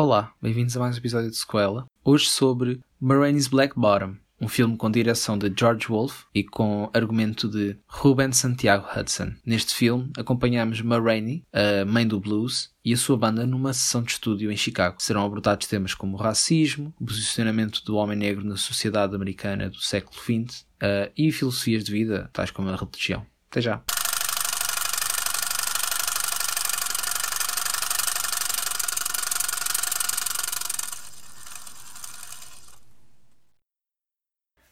Olá, bem-vindos a mais um episódio de Sequela. Hoje sobre Marraine's Black Bottom, um filme com direção de George Wolfe e com argumento de Ruben Santiago Hudson. Neste filme, acompanhamos Marraine, a mãe do blues, e a sua banda numa sessão de estúdio em Chicago. Serão abordados temas como racismo, o posicionamento do homem negro na sociedade americana do século XX uh, e filosofias de vida, tais como a religião. Até já!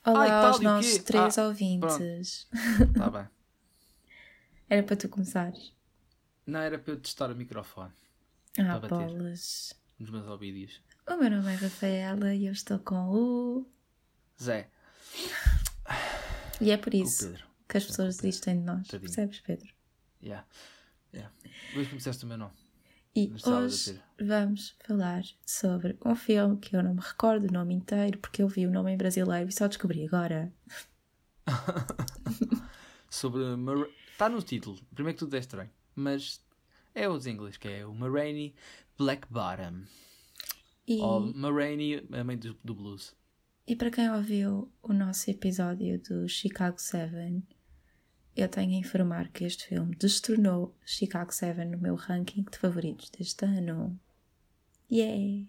Olá Ai, tal, aos nossos três Ah, ouvintes. Tá bem. Era para tu começares. Não era para eu testar o microfone Ah, bolas. nos meus ouvidos. O meu nome é Rafaela e eu estou com o. Zé, E é por isso que as pessoas desistem de nós. Tadinho. Percebes, Pedro? Yeah. Yeah. Hoje começaste o meu nome. E hoje vamos falar sobre um filme que eu não me recordo o nome inteiro porque eu vi o nome em brasileiro e só descobri agora. Sobre. Mar... Está no título. Primeiro que tudo é estranho. Mas é os inglês, que é o Marraine Black Bottom. E, Ou Marraine, a mãe do, do blues. e para quem ouviu o nosso episódio do Chicago 7, eu tenho a informar que este filme destronou Chicago 7 no meu ranking de favoritos deste ano. Yay!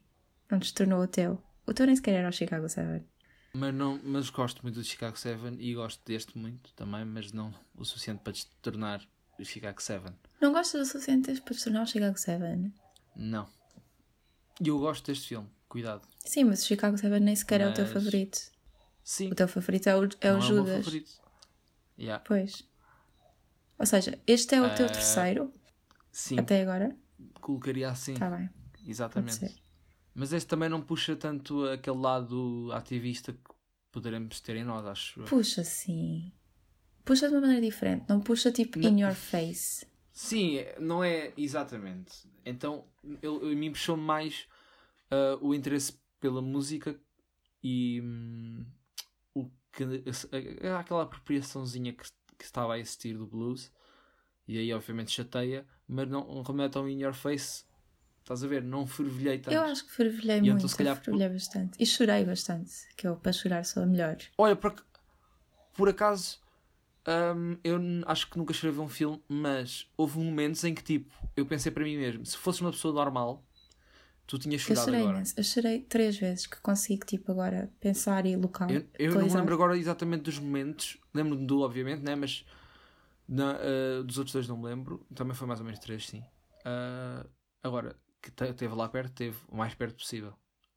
Não destronou o teu. O teu nem sequer era o Chicago 7. Mas, não, mas gosto muito do Chicago 7 e gosto deste muito também, mas não o suficiente para te tornar o Chicago 7. Não gostas o suficiente para destronar o Chicago 7? Não. E eu gosto deste filme. Cuidado. Sim, mas o Chicago 7 nem sequer é o teu Mas- favorito. Sim. O teu favorito é o, é o é o meu Judas. favorito. Yeah. Pois. Ou seja, este é o teu Eh, terceiro Sim, até agora? colocaria assim. Está bem. Exatamente. Mas este também não puxa tanto aquele lado ativista que poderemos ter em nós, acho. Puxa sim. Puxa de uma maneira diferente. Não puxa tipo Não. in your face. Sim, não é exatamente. Então, eu, eu me puxou mais ah, o interesse pela música e hum, o que, aquela apropriaçãozinha que, que estava a existir do blues. E aí, obviamente, chateia, mas não remete ao in your face. Estás a ver? Não fervilhei tanto. Eu acho que fervilhei E então, muito. se calhar, fervilhei bastante. E chorei bastante. Que eu, para chorar, sou a melhor. Olha, por, por acaso, hum, eu acho que nunca escrevi um filme, mas houve momentos em que, tipo, eu pensei para mim mesmo, se fosse uma pessoa normal, tu tinhas Eu chorado chorei agora. imenso. Eu chorei três vezes que consigo, tipo, agora pensar e local. Eu, eu não me lembro agora exatamente dos momentos, lembro-me do, obviamente, né? mas na, ah, dos outros dois não me lembro, também foi mais ou menos três, sim. Ah, agora, que te- teve lá perto, teve o mais perto possível.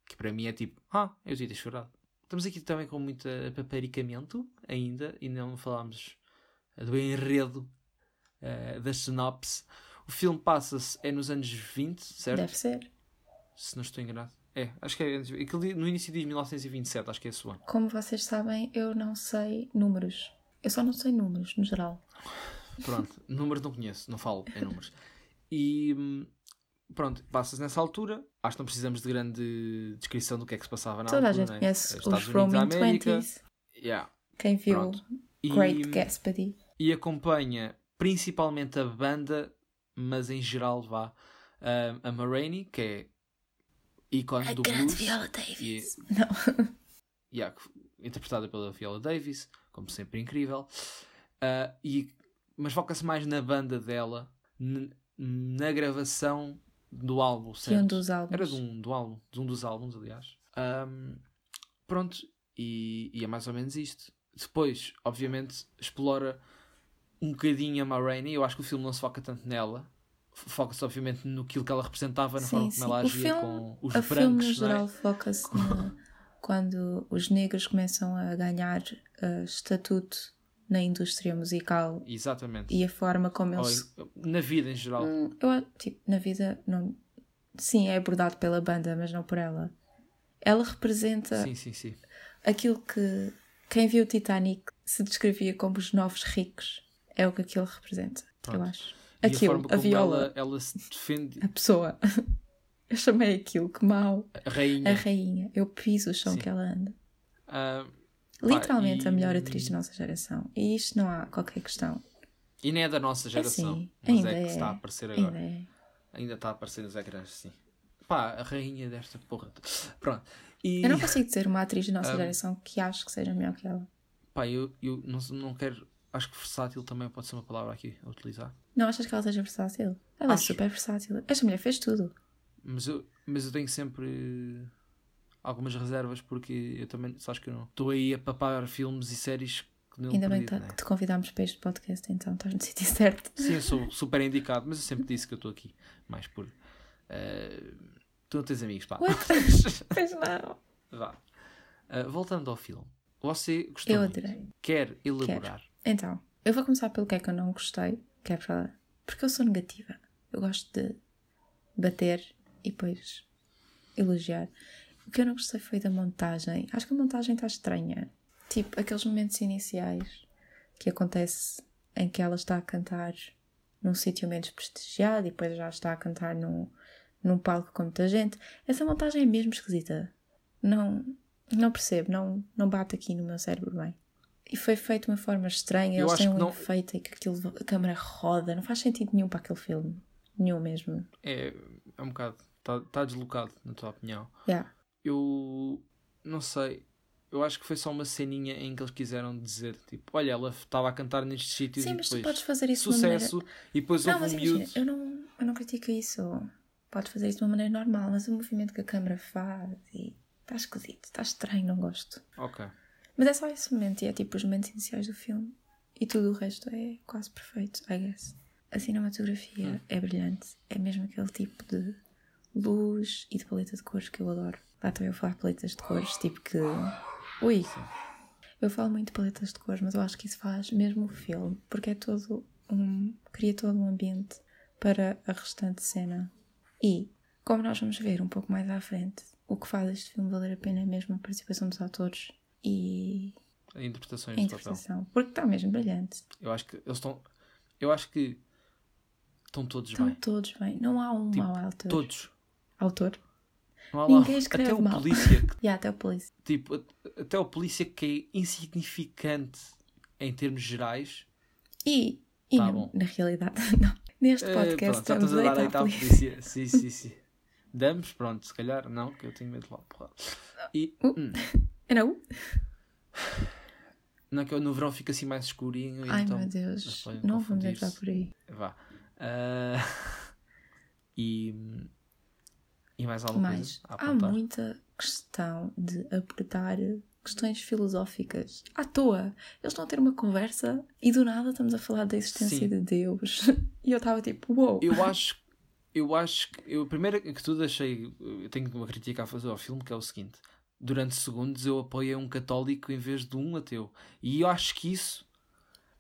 Que para mim é tipo, ah, eu devia ter chorado. Estamos aqui também com muito paparicamento ainda e não falámos do enredo ah, da sinopse. O filme passa-se é nos anos 20, certo? Deve ser. Se não estou enganado. É, acho que é. aquele No início diz 1927, acho que é esse o ano. Como vocês sabem, eu não sei números. Eu só não sei números, no geral. Pronto, números não conheço, não falo em números. E hum, pronto, passa-se nessa altura. Acho que não precisamos de grande descrição do que é que se passava na Toda a altura. gente né? conhece Estados os Roaming. 20s. Yeah. Quem viu Pronto. E, Great Gatsby. e acompanha principalmente a banda, mas em geral vá hum, a Marraine, que é ícone do blues. Davis. Não. Yeah, interpretada pela Viola Davis, como sempre incrível. Ah, e, mas foca-se mais na banda dela, na gravação do álbum, De certo? um dos álbuns. Era de um, do álbum, de um dos álbuns, aliás. Ahm, pronto, e, e é mais ou menos isto. Depois, obviamente, explora um bocadinho a Ma Rainey. Eu acho que o filme não se foca tanto nela. Foca-se, obviamente, no que ela representava, na Sim, forma sim. como ela O agia filme- com os O filme, no brancos, não é? geral, foca-se na- quando os negros começam a ganhar uh, estatuto na indústria musical Exatamente. e a forma como Ou eles. na vida em geral. Hum, eu, acho, tipo, na vida, não... sim, é abordado pela banda, mas não por ela. Ela representa Sim, sim, sim. aquilo que quem viu o Titanic se descrevia como os novos ricos. É o que aquilo representa, eu Pronto. Acho. E Aquilo, forma a como viola, Ela, ela se defende, a pessoa. Eu chamei aquilo, que mal. a rainha. A rainha. Eu piso o chão Sim. que ela anda. ah, Literalmente e- a melhor atriz da nossa geração. E isto não há qualquer questão. e nem é da nossa geração. sim, mas ainda é que é. está a aparecer agora. Ainda é. Ainda está a aparecer nos ecrãs, sim. pá, a rainha desta porra. Pronto. E, Eu não consigo dizer uma atriz da nossa Um, geração que acho que seja melhor que ela. pá, eu, eu não, não quero. Acho que versátil também pode ser uma palavra aqui a utilizar. Não achas que ela seja versátil? Ela Acho. é super versátil. Esta mulher fez tudo. Mas eu, mas eu tenho sempre algumas reservas porque eu também, sabes que eu não estou aí a papar filmes e séries que não Ainda bem perdido, que né? te convidámos para este podcast, então estás no sítio certo. Sim, eu sou super indicado, mas eu sempre disse que eu estou aqui mais por. eh, tu não tens amigos, pá. Pois não. Vá. Eh, voltando ao filme, você gostou Eu muito? adorei. Quer elaborar? Então, eu vou começar pelo que é que eu não gostei, que é para. Porque eu sou negativa. Eu gosto de bater e depois elogiar. O que eu não gostei foi da montagem. Acho que a montagem está estranha. Tipo, aqueles momentos iniciais que acontece em que ela está a cantar num sítio menos prestigiado e depois já está a cantar num, num palco com muita gente. Essa montagem é mesmo esquisita. Não, não percebo, não, não bate aqui no meu cérebro bem. E foi feito de uma forma estranha. Eu Eles acho têm um não- efeito em que aquilo, a câmera roda. Não faz sentido nenhum para aquele filme. Nenhum mesmo. É, é um bocado. Está tá deslocado, na tua opinião. Yeah. Eu não sei. Eu acho que foi só uma ceninha em que eles quiseram dizer, tipo, olha, ela estava a cantar nestes sítios Sim, e mas tu depois podes fazer isso de uma maneira. sucesso e depois Não, houve um imagina, miúdo. eu não, eu não critico isso. Podes fazer isso de uma maneira normal, mas o movimento que a câmera faz e está esquisito, está estranho, não gosto. Ok. Mas é só esse momento e é tipo os momentos iniciais do filme e tudo o resto é quase perfeito, I guess. A cinematografia Hum. é brilhante, é mesmo aquele tipo de luz e de paleta de cores que eu adoro. Lá estou eu a falar paletas de cores, tipo que. Ui! Eu falo muito de paletas de cores, mas eu acho que isso faz mesmo o filme, porque é todo um. cria todo um ambiente para a restante cena. E, como nós vamos ver um pouco mais à frente, o que faz este filme valer a pena é mesmo a participação dos atores e A interpretações a papel. interpretação. Porque está mesmo brilhante. Eu acho que eles estão. Eu acho que estão todos Estão bem. todos bem. Não há um Tipo, mau autor. Todos. Autor? Não há Ninguém lá. escreve Até o mal. polícia, que, há até o polícia. tipo, até o polícia que é insignificante em termos gerais. E, e Tá na, bom. na realidade, não. Neste Eh, podcast pronto, já estamos a dar a polícia. polícia. Sim, sim, sim. Damos, pronto, se calhar não, que eu tenho medo de lá. porra. E Uh. hum, Não? não que no verão fica assim mais escurinho. Ai então, meu Deus. Não vamos entrar por aí. Vá. Ah, e, e mais alguma Mas coisa há muita questão de abordar questões filosóficas à toa. Eles estão a ter uma conversa e do nada estamos a falar da existência Sim. de Deus. E eu estava tipo, uou! Eu acho, eu acho que eu primeiro que tudo achei, eu tenho uma crítica a fazer ao filme que é o seguinte: durante segundos eu apoiei um católico em vez de um ateu, e eu acho que isso,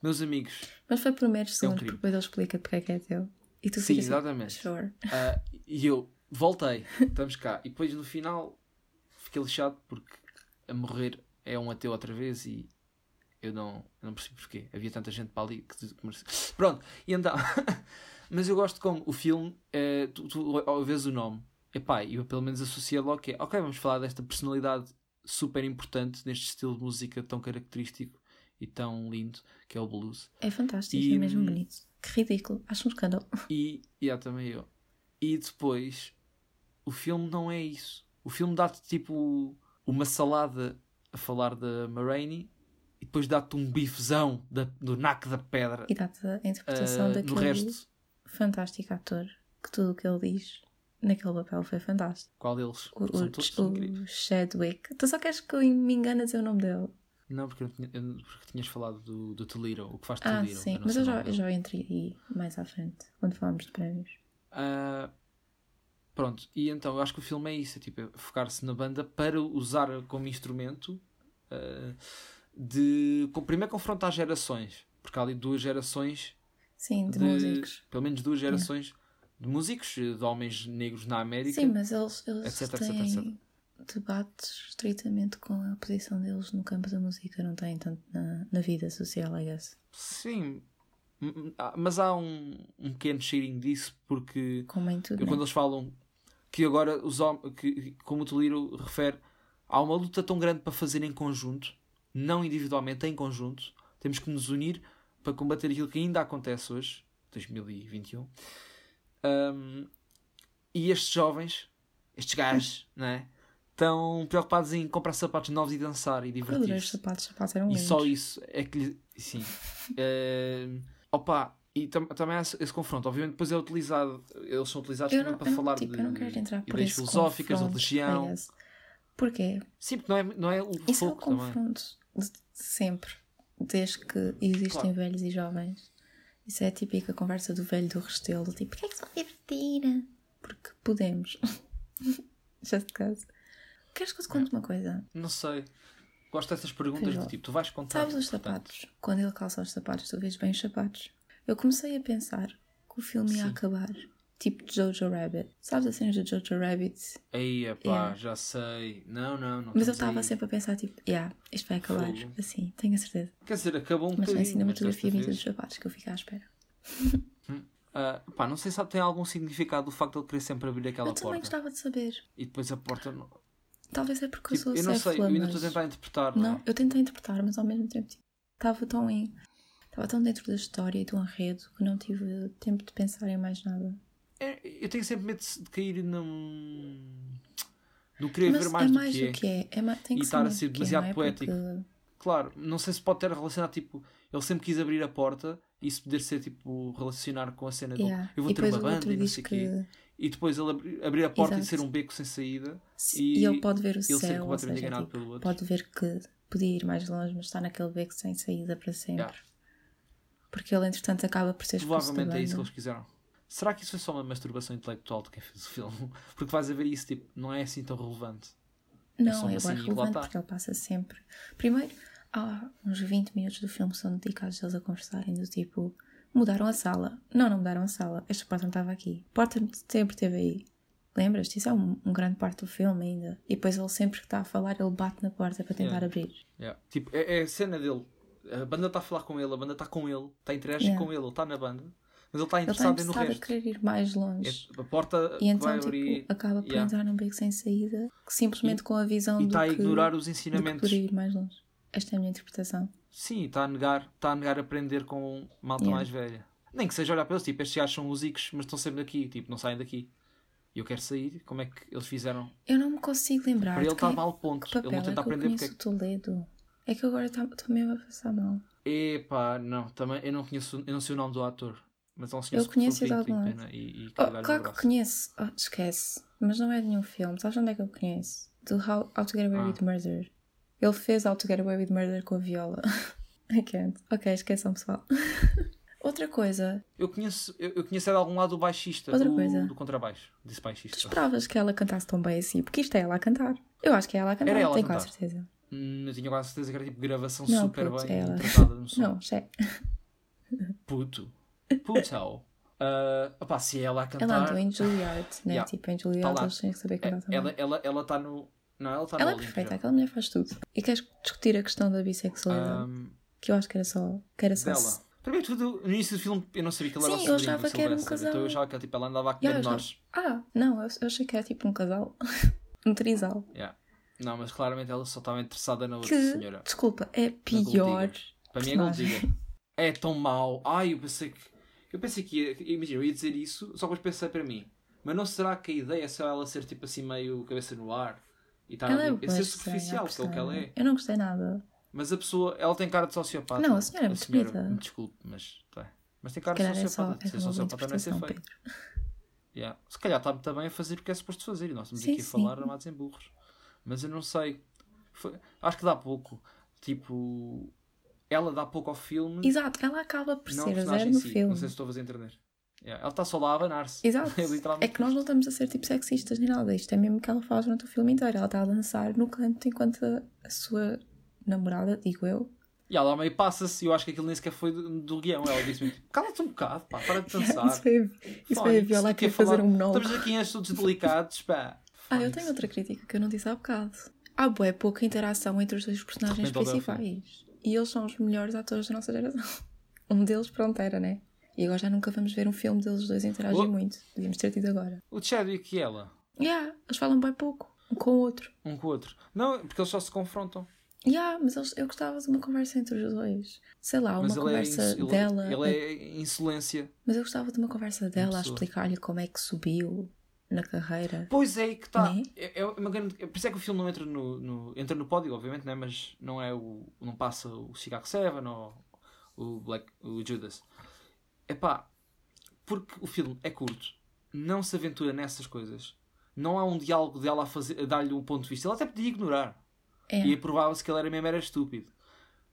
meus amigos, Mas foi por meros segundos, crime. porque depois ele explica porque é que é teu. E tu sim, ficas exatamente. assim, sure. Ah, e eu voltei, estamos cá, e depois no final fiquei lixado porque a morrer é um ateu outra vez e eu não, eu não percebi porquê. Havia tanta gente para ali que Pronto, e então. Mas eu gosto como o filme, eh, tu, tu vês o nome, epá, eu pelo menos associo logo que é, ok, vamos falar desta personalidade super importante neste estilo de música tão característico e tão lindo que é o blues. É fantástico, E, é mesmo hum, bonito. Que ridículo, acho um escândalo. E, e há também eu. E depois, o filme não é isso. O filme dá-te tipo uma salada a falar da Marraine e depois dá-te um bifezão da- do naco da pedra E dá-te a interpretação no daquele resto. fantástico ator que tudo o que ele diz naquele papel foi fantástico. Qual deles? O, São todos o incríveis. Chadwick. Tu só queres que eu me engane a dizer o nome dele? Não, porque, eu tinha- eu- porque tinhas falado do, do Toledo, o que faz Ah, Toledo. sim, não mas eu já, eu já entrei aí mais à frente, quando falámos de prémios. Ah, pronto, e então eu acho que o filme é isso: é tipo, é focar-se na banda para usar como instrumento ah, de primeiro confrontar gerações, porque há ali duas gerações Sim, de, de, músicos. pelo menos duas gerações de músicos, de homens negros na América. Sim, mas eles, eles etc, etc, têm etc. debates estritamente com a posição deles no campo da música, não têm tanto na, na vida social, I guess. Sim, ah, mas há um, um pequeno cheirinho disso, porque tudo, né? quando eles falam que agora os homens, que, como o Toliro refere, há uma luta tão grande para fazer em conjunto, não individualmente, em conjunto. Temos que nos unir para combater aquilo que ainda acontece hoje, 2021. Um, e estes jovens estes gajos, não é? Estão preocupados em comprar sapatos novos e dançar e adorei os divertir-se. sapatos, os sapatos eram E lindos. só isso é que lhe. Sim. Eh, opa, e tam- também há esse, esse confronto. Obviamente, depois é utilizado. Eles são utilizados não, para eu falar tipo, de eu não quero entrar por ideias filosóficas, de religião. Porquê? Sim, porque não é, não é o Isso é o foco confronto de de sempre, desde que existem Claro. velhos e jovens. Isso é a típica conversa do velho do restelo, tipo, porquê é que se vai divertir? Porque podemos. Just cause. Queres que eu te conte uma coisa? Não sei. Gosto dessas perguntas do não. tipo, tu vais contar. Sabes os sapatos? Quando ele calça os sapatos, tu vês bem os sapatos. Eu comecei a pensar que o filme ia Sim. acabar. Tipo Jojo Rabbit. Sabes a cena do Jojo Rabbit? Aí, epá, Yeah. já sei. Não, não, não. Mas eu estava sempre a pensar, tipo, yeah, isto vai acabar. Fogo. Assim, tenho a certeza. Quer dizer, acabou um Mas bocadinho. a mas cinematografia desta bonita vez- dos sapatos que eu fico à espera. Ah, pá, não sei se tem algum significado o facto de ele querer sempre abrir aquela eu também porta. gostava de saber. E depois a porta. Não... Talvez é porque Tipo, eu eu sou não sei, eu ainda estou a tentar interpretar. Não, Não, é? eu tentei interpretar, mas ao mesmo tempo tipo, estava tão em... Estava tão dentro da história e do enredo que não tive tempo de pensar em mais nada. É, Eu tenho sempre medo de cair num. no querer mas ver mais é do mais que é. do que é. é ma- tem que E ser estar a ser do é, demasiado é? poético. Porque- Claro, não sei se pode ter relacionado, tipo, ele sempre quis abrir a porta e isso poder ser, tipo, relacionar com a cena do Yeah. eu vou e ter uma banda e não sei o que... quê. E depois ele abrir, abrir a porta e Exato. ser um beco sem saída se- e E ele pode ver o ele ser céu, completamente seja, enganado tipo, pelo outro. pode ver que podia ir mais longe, mas está naquele beco sem saída para sempre. Yeah. Porque ele, entretanto, acaba por ser expulso Provavelmente é isso que eles quiseram. Será que isso foi só uma masturbação intelectual de quem fez o filme? Porque vais a ver isso, tipo, não é assim tão relevante. Não, é bem cena e lá relevante porque ele passa sempre. Primeiro, há uns 20 minutos do filme são dedicados a eles a conversarem do tipo mudaram a sala. Não, não mudaram a sala. Esta porta não estava aqui. A porta sempre esteve aí. Lembras-te? Isso é um, um grande parte do filme ainda. E depois ele sempre que está a falar, ele bate na porta para tentar Yeah. abrir. Yeah. Tipo, é, é a cena dele. A banda está a falar com ele, a banda está com ele, está a interagir Yeah. com ele, ele está na banda, mas ele está Ele está interessado no interessado a resto. querer ir mais longe. É- a porta E então, tipo, abrir acaba por yeah. entrar num beco sem saída, que simplesmente com a visão e do está a que, ignorar os ensinamentos. poderia ir mais longe. Esta é a minha interpretação. Sim, está a negar, está a negar aprender com malta Yeah. mais velha. Nem que seja olhar para eles, tipo, estes são músicos, mas estão sempre aqui, tipo, não saem daqui. E eu quero sair, como é que eles fizeram? Eu não me consigo lembrar. Para ele está mal ponto. Que Ele papel não tenta é que eu aprender porque o Toledo? É que agora estou mesmo a passar mal. Epá, não, também eu não conheço, eu não sei o nome do ator. Mas é um senhor Eu conheço de algum pena e, e Oh, claro que conheço. Oh, esquece. Mas não é de nenhum filme. Sabes onde é que eu conheço? Do How, How to Get Away Ah. with Murder. Ele fez How to Get Away with Murder com a viola. I can't. Ok, esqueçam, pessoal. Outra coisa. Eu conheço, eu, eu conheço é de algum lado o baixista Outra do, coisa. do contrabaixo. Disse Tu baixista. esperavas que ela cantasse tão bem assim? Porque isto é ela a cantar. Eu acho que é ela a cantar. Era ela tenho quase certeza. Hum, eu tinha quase certeza que era tipo gravação Não, super puto, bem é tratada no som. Não, é. Puto. Puto. Uh, opá, se é ela a cantar. Ela andou em Juilliard, né? Yeah. Tipo, em Tá Juilliard lá. eles têm que saber cantar também. ela está ela, ela tá no. Não, ela está Ela é perfeita, aquela mulher faz tudo. E queres discutir a questão da bissexualidade? Ahm, que eu acho que era só. Que era só dela. Primeiro tudo, no início do filme eu não sabia que ele era Sim, eu sobrinho achava que era um casal. Então eu achava que tipo, ela andava a Yeah, comer eu nós. Ah, não, eu, eu achei que era tipo um casal. um trisal. Yeah. Não, mas claramente ela só estava interessada na outra Que, senhora. desculpa, é pior. Para mim é Gold. É tão mau. Ai, eu pensei que. Eu pensei que ia. Imagina, eu ia dizer isso, só depois pensei para mim. Mas não será que a ideia é só ela ser tipo assim meio cabeça no ar? E estar Ela é É ser superficial, que é o que ela é. Eu não gostei nada. Mas a pessoa, ela tem cara de sociopata. Não, a senhora é muito bonita. me desculpe, mas tá. Mas tem cara de calhar é só sociopata. é ser sociopata não é ser feio. Yeah. Se calhar está também a fazer o que é suposto fazer e nós estamos Sim, aqui a sim. falar armados em burros. Mas eu não sei. Foi- Acho que dá pouco. Tipo, ela dá pouco ao filme. Exato, ela acaba por não a ser personagem zero no si. filme. Não sei se estou a fazer entender. Yeah. Ela está só lá a abanar-se. Exato. É É que nós não estamos a ser tipo sexistas nem nada. Isto é mesmo que ela faz durante o filme inteiro. Ela está a dançar no canto enquanto a, a sua namorada, digo eu, E ela meio passa-se eu acho que aquilo nem sequer foi do, do guião. Ela disse-me: cala-te um bocado, pá, para de dançar. Isso foi, isso foi a Viola a querer fazer falar- um monólogo. Estamos aqui em assuntos delicados, pá. Ah, eu tenho outra crítica que eu não disse há bocado. Há bué pouca interação entre os dois personagens principais. E eles são os melhores atores da nossa geração. Um deles, pronto, era, né? E agora já nunca vamos ver um filme deles dois interagir Oh. muito. Devíamos ter tido agora. O Chadwick e ela, Yeah, eles falam bem pouco, um com o outro. um com o outro. Não, porque eles só se confrontam. Yeah, mas eles, eu gostava de uma conversa entre os dois. Sei lá, uma ele é, conversa inso- ele, dela. ele é insolência. Mas eu gostava de uma conversa dela a explicar-lhe como é que subiu na carreira. Pois é, aí que está. Né? É, é uma grande... Por isso é que o filme não entra no, no- entra no pódio, obviamente, né? mas não é o. não passa o Chicago 7 ou o, Black, o Judas. É pá, porque o filme é curto, não se aventura nessas coisas, não há um diálogo dela a, fazer, a dar-lhe um ponto de vista. Ela até podia ignorar É. e provava-se que ele era mesmo era estúpido.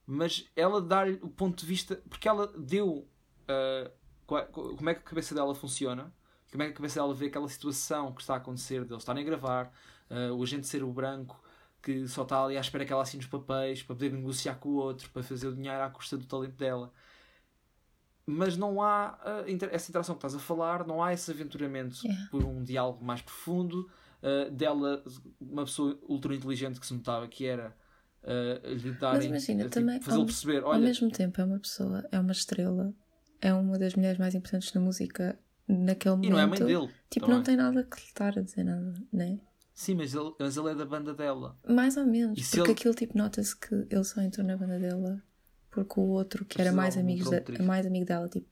Mas ela dá-lhe o ponto de vista, porque ela deu co- como é que a cabeça dela funciona, como é que a cabeça dela vê aquela situação que está a acontecer, de eles estarem a gravar, ah, o agente ser o branco que só está ali à espera que ela assine os papéis para poder negociar com o outro, para fazer o dinheiro à custa do talento dela. Mas não há ah, inter- essa interação que estás a falar, não há esse aventuramento Yeah. por um diálogo mais profundo ah, dela, uma pessoa ultra inteligente que se notava que era uh, lhe darem, imagina, tipo, também, ao- perceber, Ao olha, mesmo tempo, é uma pessoa, é uma estrela, é uma das mulheres mais importantes da música naquele momento. e não é a mãe dele. Tipo, também. não tem nada que lhe estar a dizer nada, né? Sim, mas ele, mas ele é da banda dela. Mais ou menos, E porque ele- aquilo tipo nota-se que ele só entrou na banda dela porque o outro que era mais, amigos da- mais amigo dela, tipo,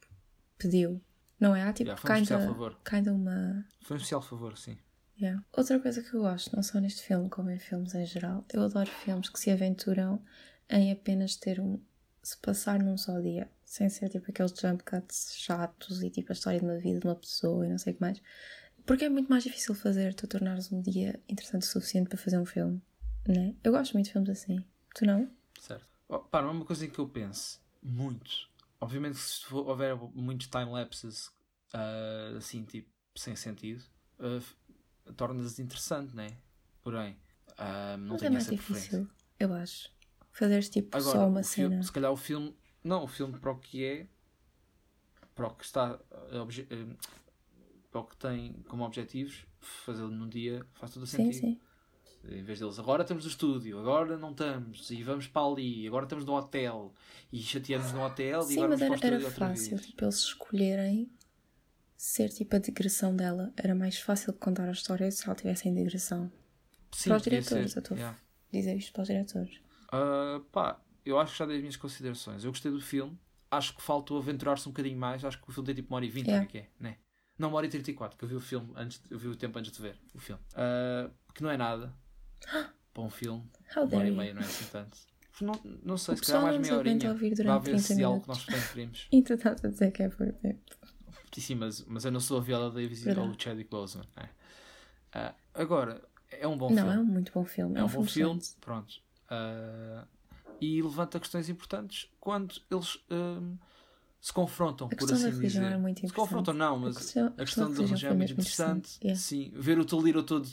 pediu. Não é? Há tipo Yeah, foi um kinda, favor. kinda uma. Foi um especial favor, sim. Yeah. Outra coisa que eu gosto, não só neste filme, como em filmes em geral, eu adoro filmes que se aventuram em apenas ter um. se passar num só dia, sem ser tipo aqueles jump cuts chatos e tipo a história de uma vida de uma pessoa e não sei o que mais. Porque é muito mais difícil fazer tu tornares um dia interessante o suficiente para fazer um filme, né? Eu gosto muito de filmes assim. Tu não? Certo. Oh, pá, não é uma coisa que eu pense muito. Obviamente se for- houver muitos time-lapses ah, assim, tipo, sem sentido, f- torna-se interessante, né? Porém, ah, não Mas é tenho mais essa preferência. difícil, eu acho. Fazeres tipo Agora, só uma filme- cena. se calhar o filme. Não, o filme para o que é. Para o que está. eh, eh, para o que tem como objetivos, fazê-lo num dia faz todo o Sim, sentido. sim. Em vez deles, agora estamos no estúdio, agora não estamos, e vamos para ali, agora estamos no hotel, e chateamos no hotel, e Sim, agora mas vamos era, era fácil, vez. tipo, eles escolherem ser tipo a digressão dela. Era mais fácil contar a história se ela tivesse em digressão. Sim, para os diretores, ser, eu estou- yeah. Dizer isto para os diretores. Ah, pá, eu acho que já dei as minhas considerações. Eu gostei do filme, acho que faltou aventurar-se um bocadinho mais. Acho que o filme tem tipo uma hora e vinte, Yeah. é que é, né? Não, uma hora e trinta e quatro, que eu vi o filme antes, eu vi o tempo antes de ver o filme. Ah, que não é nada para um filme. How Uma hora e meia não é assim tanto. Não, não sei, O se calhar mais não meia horinha. ouvir durante ver esse 30 diálogo que minutos. nós queremos. E tu estás a dizer que é por tempo. Sim, mas, mas eu não sou a Viola Davis e o Chadwick Boseman. né? Ah, agora, é um bom não, filme. é um muito bom filme. É um bom filme, pronto. Ah, e levanta questões importantes quando eles ahm, se confrontam, A por questão da assim religião dizer. é muito se confrontam, não, A mas questão, a questão da religião é foi muito interessante. Yeah. Sim, ver o Taliro todo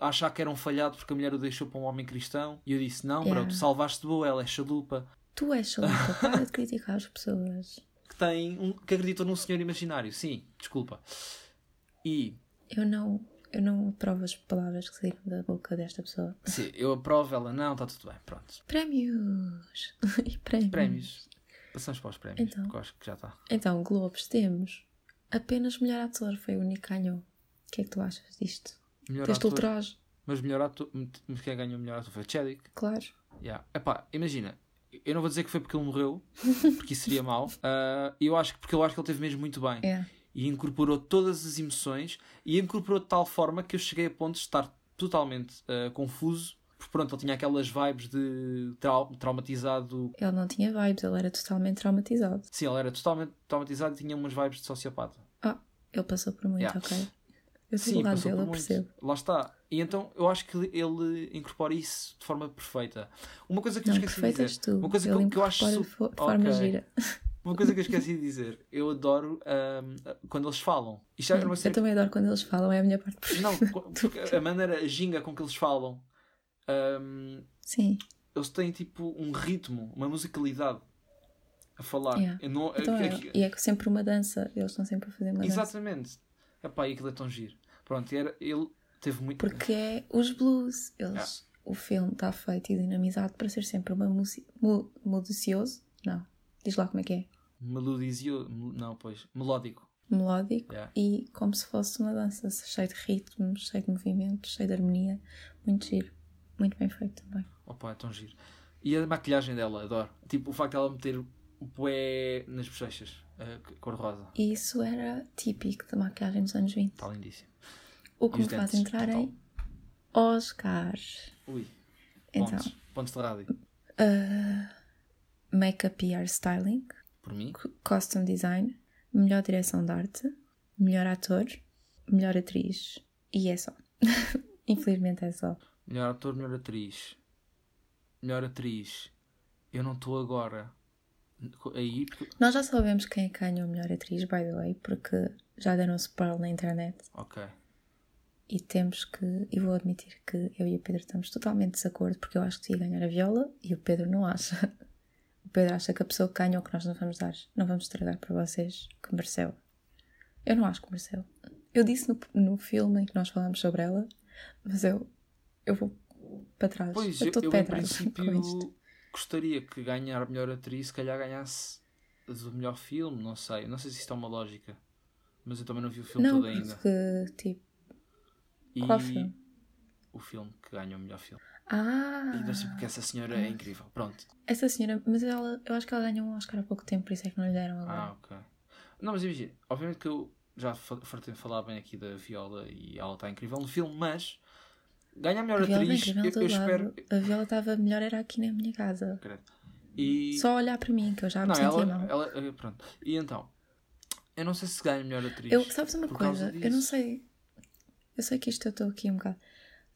a achar que era um falhado porque a mulher o deixou para um homem cristão. E eu disse: Não, bro, Yeah. tu salvaste boa, ela é chalupa. Tu és chalupa, para de criticar as pessoas. Que, tem um, que acreditam num senhor imaginário. Sim, desculpa. E Eu não, eu não aprovo as palavras que saíram da boca desta pessoa. sim, eu aprovo, ela não, está tudo bem, pronto. Prémios! e prémios. Prémios. Passamos para os prémios, Então. porque eu acho que já está. Então, Globos temos apenas melhor ator, foi o único que ganhou. O que é que tu achas disto? Melhor Teste o ator. traje, Mas melhor ator, quem ganhou o melhor ator foi Chadwick. claro. Yeah. Epá, imagina, eu não vou dizer que foi porque ele morreu, porque isso seria mau. Ah, eu acho que porque eu acho que ele teve mesmo muito bem. É. E incorporou todas as emoções e incorporou de tal forma que eu cheguei a ponto de estar totalmente ah, confuso. Porque pronto, ele tinha aquelas vibes de trau- traumatizado. Ele não tinha vibes, ele era totalmente traumatizado. Sim, ele era totalmente traumatizado e tinha umas vibes de sociopata. Ah, ele passou por muito, Yeah. ok. Eu estou Sim, do lado dele, eu percebo. Lá está. E então eu acho que ele incorpora isso de forma perfeita. Uma coisa que eu Não, esqueci de dizer. tu. Uma coisa que ele eu, que eu acho de fo- de forma Ok. gira. Uma coisa que eu esqueci de dizer, eu adoro ahm, quando eles falam. Isto é uma Eu cena também adoro quando eles falam, é a minha parte preferida. Não, porque a maneira, a ginga com que eles falam, ahm, Sim, eles têm tipo um ritmo, uma musicalidade a falar. Yeah. Eu não- então é, aqui- e é sempre uma dança, eles estão sempre a fazer uma dança. exatamente. Epá, e aquilo é tão giro. Pronto, era, ele teve muito. Porque é os blues. Eles, O filme está feito e dinamizado para ser sempre uma. Mu, mudicioso? Não. Diz lá como é que é. Melodizio. Não, pois. Melódico. Melódico Yeah. e como se fosse uma dança, cheio de ritmos, cheio de movimentos, cheio de harmonia. Muito giro. Muito bem feito também. Opa, é tão giro. E a maquilhagem dela, adoro. Tipo, o facto dela meter o poé nas bochechas, a cor-rosa. E isso era típico da maquiagem dos anos 20. Está lindíssimo. o que E me faz entrar total. em Oscars. Ui. Então. Pontos. Pontos de rádio. Uh, Make-up e hairstyling, Por mim. co- costume design, melhor direção de arte, melhor ator, melhor atriz. E é só. Infelizmente é só. Melhor ator, melhor atriz. Melhor atriz. Eu não estou agora. Aí. Nós já sabemos quem é que ganhou a melhor atriz, by the way, porque já deram spoiler na internet. Ok. E temos que, e vou admitir que eu e o Pedro estamos totalmente de desacordo, porque eu acho que devia ganhar a Viola e o Pedro não acha. O Pedro acha que a pessoa que ganhou que nós não vamos dar, não vamos estragar para vocês, que mereceu. Eu não acho que mereceu. Eu disse no, no filme em que nós falamos sobre ela, mas eu, eu vou para trás. Pois, eu estou de eu pé atrás com isto. gostaria que ganhar a melhor atriz, se calhar ganhasse do melhor filme, não sei. Não sei se isto é uma lógica. Mas eu também não vi o filme Não, todo ainda. porque, tipo, E qual filme? o filme que ganhou o melhor filme. Ah, E não sei porque essa senhora é incrível. Pronto. essa senhora, mas ela, eu acho que ela ganhou um Oscar há pouco tempo, por isso é que não lhe deram agora. Ah, ok. Não, mas imagina, obviamente que eu já fa- fartei de falar bem aqui da Viola e ela está incrível no filme, mas ganhar a melhor a é atriz, incrível eu, eu espero. A Viola estava melhor, era aqui na minha casa. E... Só olhar para mim, que eu já me Não, sentia ela, mal. ela. eh, Pronto. E então, eu não sei se ganha a melhor atriz. Eu, sabes uma coisa? Eu não sei. Eu sei que isto eu estou aqui um bocado.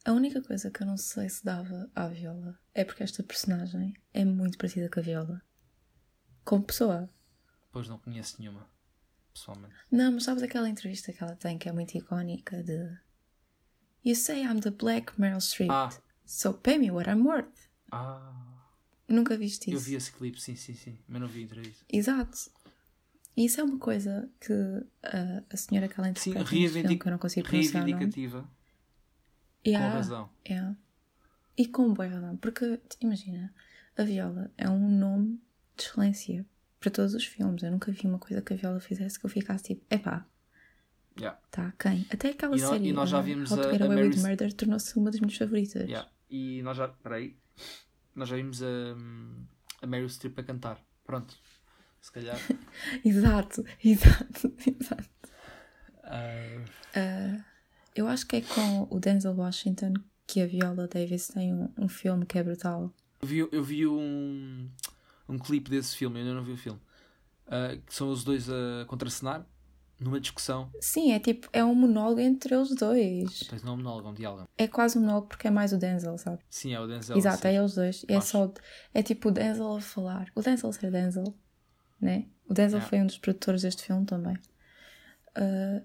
A única coisa que eu não sei se dava à Viola é porque esta personagem é muito parecida com a Viola. Como pessoa. Pois não conheço nenhuma, pessoalmente. Não, mas sabes aquela entrevista que ela tem que é muito icónica de You say I'm the black Meryl Streep, Ah. so pay me what I'm worth. Ah, Nunca viste eu isso? vi esse clipe, sim, sim, sim. Mas não vi a entrevista. Exato. E isso é uma coisa que ah, a senhora que ela Sim, interpreta neste filme, reivindic... que eu não consigo pronunciar reivindicativa. Yeah, Com razão. yeah. E com boa razão. Porque, imagina, a Viola é um nome de excelência para todos os filmes. Eu nunca vi uma coisa que a Viola fizesse que eu ficasse tipo, epá, Yeah, tá, quem? Até aquela E série e nós já uh, vimos How to a- Get a Away with Murder tornou-se uma das minhas favoritas. yeah. E nós já. Peraí. Nós já vimos a, a Meryl Streep a cantar. Pronto. Se calhar. Exato, exato, exato. ah, Uh, eu acho que é com o Denzel Washington que a Viola Davis tem um, um filme que é brutal. eu vi, eu vi um, um clipe desse filme, eu ainda não vi o filme. ah, que são os dois a contracenar numa discussão. Sim, é tipo, é um monólogo entre eles dois. Tens não é um monólogo, é um diálogo. É quase um monólogo porque é mais o Denzel, sabe? Sim, é o Denzel. Exato, sim. é eles dois. E é só. É tipo o Denzel a falar. O Denzel ser Denzel, né? O Denzel Yeah. foi um dos produtores deste filme também. Ah,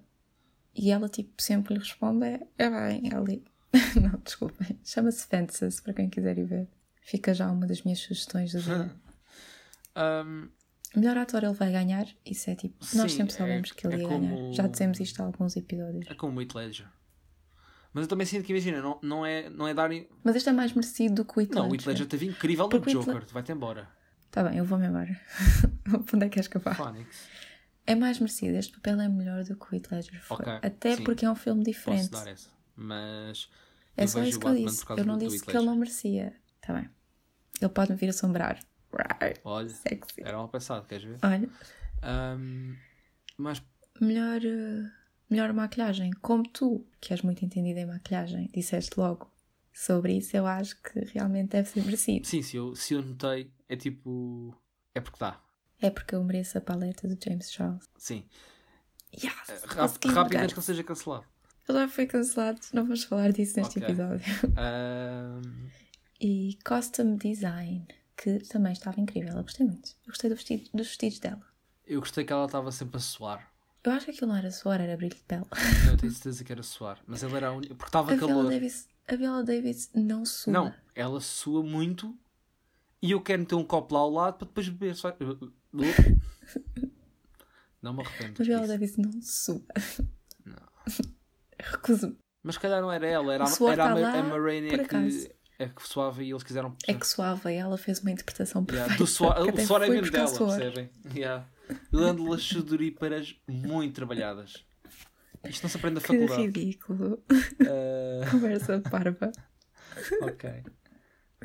e ela, tipo, sempre lhe responde: é, é bem, é ali. Não, desculpem. Chama-se Fences, para quem quiser ir ver. Fica já uma das minhas sugestões do dia. Ahm, Melhor ator ele vai ganhar, isso é tipo. Nós Sim, sempre é- sabemos que ele é ia como- ganhar. Já dissemos isto há alguns episódios. é como o Heath Ledger. Mas eu também sinto que, imagina, não, não, é, não é darem. Mas este é mais merecido do que o Heath Não, o Heath Ledger. Teve incrível no Porque Joker. Vai-te embora. Tá bem, eu vou-me embora. Onde é que eu vá? Phonics. É mais merecido. Este papel é melhor do que o Heath Ledger foi. Ok, Até sim. porque é um filme Posso diferente. dar essa. Mas. É só isso que eu disse. Eu não disse que ele não merecia. Tá bem. Ele pode me vir assombrar. Rar, Olha, Sexy. era mal pensado, queres ver? Olha, Ahm, mas melhor, eh, melhor maquilhagem. Como tu, que és muito entendida em maquilhagem, disseste logo sobre isso, eu acho que realmente deve ser merecido. sim, se eu, se eu notei, é tipo. É porque dá. É porque eu mereço a paleta do James Charles. Sim. Yes! Consegui Rápido antes que ele seja cancelado. Ele já foi cancelado, não vamos falar disso neste Ok. episódio. Ahm, E costume design, que também estava incrível. Eu gostei muito. Eu gostei do vestido- dos vestidos dela. eu gostei que ela estava sempre a suar. Eu acho que aquilo não era suor, era brilho de pele. Não, eu tenho certeza que era suar. Mas ele era a única. Porque estava Viola calor. Davis, a Viola Davis não sua. Não, ela sua muito e eu quero meter um copo lá ao lado para depois beber. Só... Não me arrependo. A Viola disso. Davis não sua. Não. Recuso. Mas se calhar não era ela, era, a- era a, tá lá, a por é que, é que suava e eles quiseram. É que suava e ela fez uma interpretação Yeah, perfeita. do suor, que o suor é mesmo dela, suor. percebem? Yeah. Eu ando laxadoríparas muito trabalhadas. Isto não se aprende Que faculdade. ridículo. Ah, Conversa parva. ok.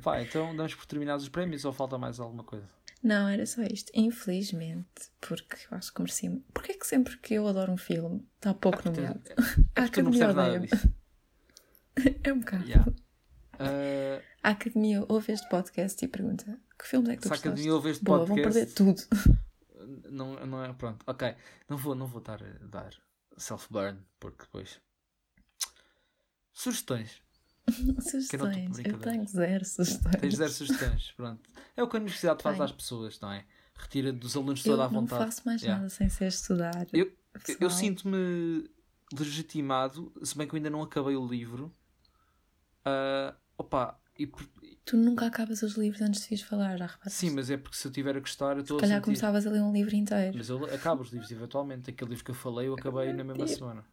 Pá, então damos por terminados os prémios ou falta mais alguma coisa? Não, era só isto. Infelizmente, porque eu acho que mereci. Porquê é que sempre que eu adoro um filme está pouco Ah, nomeado? É A Academia disso. É um bocado. Yeah. Ah, A Academia ouve este podcast e pergunta: que filmes é que tu se a gostaste? Academia ouve este Boa, podcast. vão perder tudo. Não, não é. Pronto, ok. Não vou, não vou a dar self-burn, porque depois. Sugestões. Sugestões. Eu tenho zero sugestões. Tens zero sugestões. Pronto. É o que a universidade faz às pessoas, não é? Retira dos alunos Eu toda não vontade. faço mais Yeah. nada sem ser estudar. Eu- Eu, eu sinto-me legitimado, se bem que eu ainda não acabei o livro. Ah, opa, e Tu nunca acabas os livros antes de vires falar, já reparaste? sim, mas é porque se eu tiver a gostar, eu estou Se a calhar sentir. começavas a ler um livro inteiro. Mas eu acabo os livros eventualmente. Aquele livro que eu falei, eu acabei na mesma semana.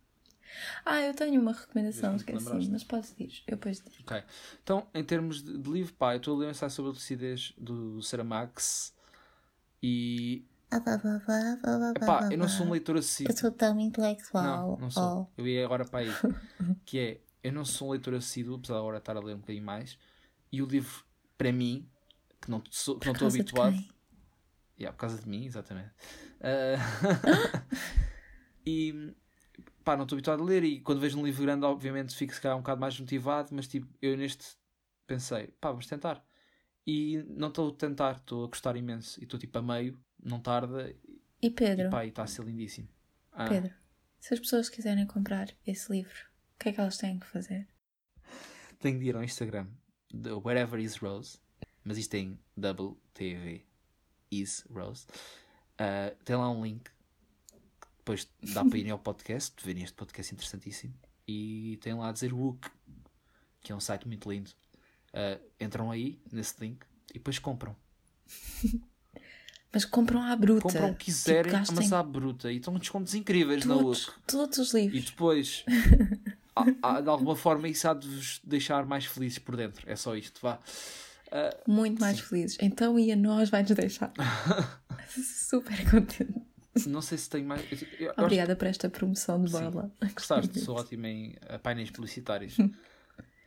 Ah, eu tenho uma recomendação, esqueci, mas podes dizer. Eu depois digo. Ok. Então, em termos de, de livro, pá, eu estou a ler mensagem sobre a lucidez do Saramax e. Pá, eu não sou um leitor assíduo. Eu sou tão intelectual. Não, não sou. Oh. Eu ia agora para aí. que é, eu não sou um leitor assíduo, apesar de agora estar a ler um bocadinho mais. E o livro, para mim, que não sou- que não estou habituado. Yeah, por causa de mim, exatamente. Ah, e pá, não estou habituado a ler. E quando vejo um livro grande, obviamente fico se calhar um bocado mais motivado. Mas tipo, eu neste pensei, pá, vamos tentar. E não estou a tentar, estou a gostar imenso. E estou tipo a meio, não tarda. E Pedro, E pá, e está a ser lindíssimo. Ah, Pedro, se as pessoas quiserem comprar esse livro, o que é que elas têm que fazer? tenho de ir ao Instagram de Wherever is Rose, mas isto tem double TV is Rose. Ah, tem lá um link depois dá para ir ao podcast, verem este podcast interessantíssimo. E tem lá a dizer Wook, que é um site muito lindo. Ah, entram aí nesse link e depois compram. Mas compram à bruta. Compram o que quiserem, Tipo, gastem mas à bruta. E estão descontos incríveis na todos, Wook. todos os E livros. depois, há- há- de alguma forma, isso há de vos deixar mais felizes por dentro. É só isto, vá. Ah, Muito mais Sim. felizes. Então e a nós vai-nos deixar. Super contente. Não sei se tenho mais. eu- eu acho Obrigada por esta promoção de bola. Gostaste, sou ótimo em uh, painéis publicitários. Uh,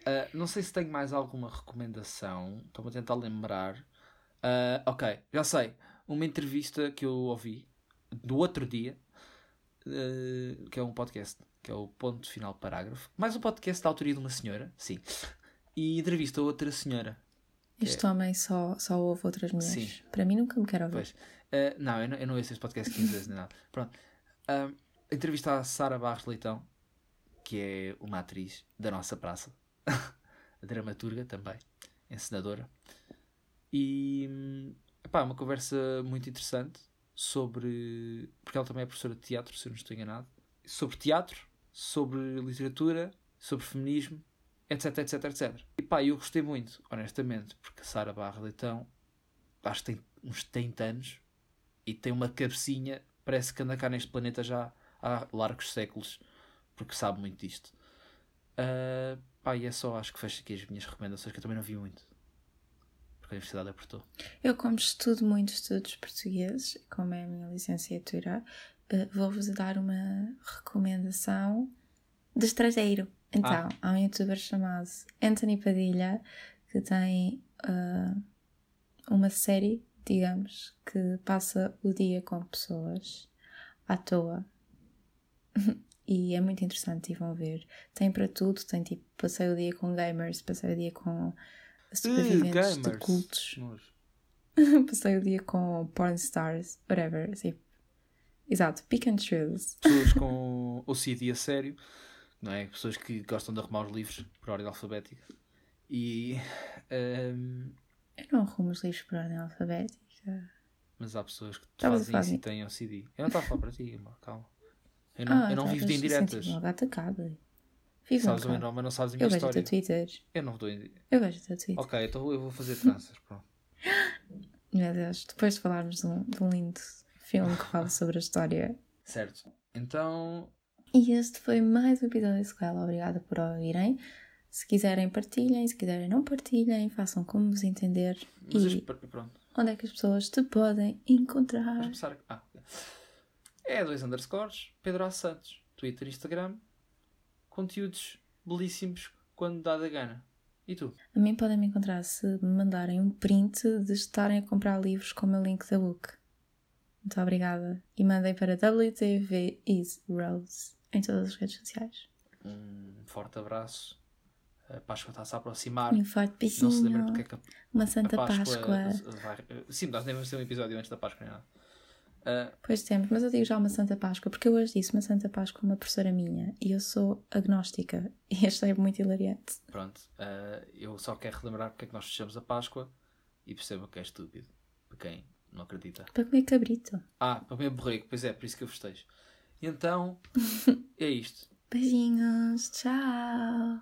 não sei se tenho mais alguma recomendação. Estou-me a tentar lembrar. Uh, ok, já sei. Uma entrevista que eu ouvi do outro dia, uh, que é um podcast, que é o Ponto Final Parágrafo. Mais um podcast da autoria de uma senhora, sim. E entrevista outra senhora. Este homem só, só ouve outras mulheres. Sim. Para mim nunca me quer ouvir. Pois. Uh, não, eu não, eu não ouço este podcast 15 vezes nem nada. Pronto. Um, entrevista a Sara Barros Leitão, que é uma atriz da nossa praça, dramaturga também, encenadora. E epá, uma conversa muito interessante sobre. Porque ela também é professora de teatro, se eu não estou enganado. Sobre teatro, sobre literatura, sobre feminismo, etc, etc, etc. E pá, eu gostei muito, honestamente, porque a Sara Barros Leitão acho que tem uns 30 anos e tem uma cabecinha, parece que anda cá neste planeta já há largos séculos, porque sabe muito disto. Ah, pá, e é só, acho que fecho aqui as minhas recomendações, que eu também não vi muito, porque a universidade apertou. Eu, como estudo muito estudos portugueses, como é a minha licenciatura, eh, vou-vos dar uma recomendação de estrangeiro. Então, há um youtuber chamado Anthony Padilha que tem ah, uma série, digamos, que passa o dia com pessoas à toa. E é muito interessante, e vão ver. Tem para tudo, tem tipo, passei o dia com gamers, passei o dia com sobreviventes de gamers. cultos. Passei o dia com porn stars, whatever, assim. Exato, pick and choose. Pessoas com OCD a sério, não é? Pessoas que gostam de arrumar os livros por ordem alfabética. E. ahm, Eu não arrumo os livros por ordem alfabética. mas há pessoas que Estavas fazem isso de e têm OCD. Eu não estava a falar para ti, amor, calma. Eu não, ah, eu não tá, vivo de indiretas. logo atacada. Vive Sabes o meu nome, mas não sabes a minha Eu vejo o teu história. Twitter. Eu não dou indi- Eu vejo o teu Twitter. Ok, então eu vou fazer tranças. Pronto. Meu Deus, depois de falarmos de um, de um lindo filme que fala sobre a história. Certo. Então, E este foi mais um episódio da Escola. Obrigada por ouvirem. Se quiserem, partilhem. Se quiserem, não partilhem. Façam como vos entender. mas E pronto. onde é que as pessoas te podem encontrar? Vamos começar. Ah, é dois underscores, Pedro A. Santos, Twitter, Instagram, conteúdos belíssimos quando dá da gana. E tu? A mim podem me encontrar se me mandarem um print de estarem a comprar livros com o meu link da book. Muito obrigada. E mandem para WTV is Rose em todas as redes sociais. Um forte abraço. A Páscoa está-se a aproximar. Um forte Não se lembra beijinho. porque é que a Uma Santa a Páscoa. Páscoa. Sim, nós nem vamos ter um episódio antes da Páscoa nem nada. Ah, Pois temos, mas eu digo já uma Santa Páscoa, porque eu hoje disse uma Santa Páscoa a uma professora minha e eu sou agnóstica e achei muito hilariante. pronto. Ah, eu só quero relembrar porque é que nós fechamos a Páscoa e percebo que é estúpido. Para quem não acredita. Para comer cabrito. Ah, para comer borrego. Pois é, por isso que eu festejo. Então, é isto. Beijinhos, tchau!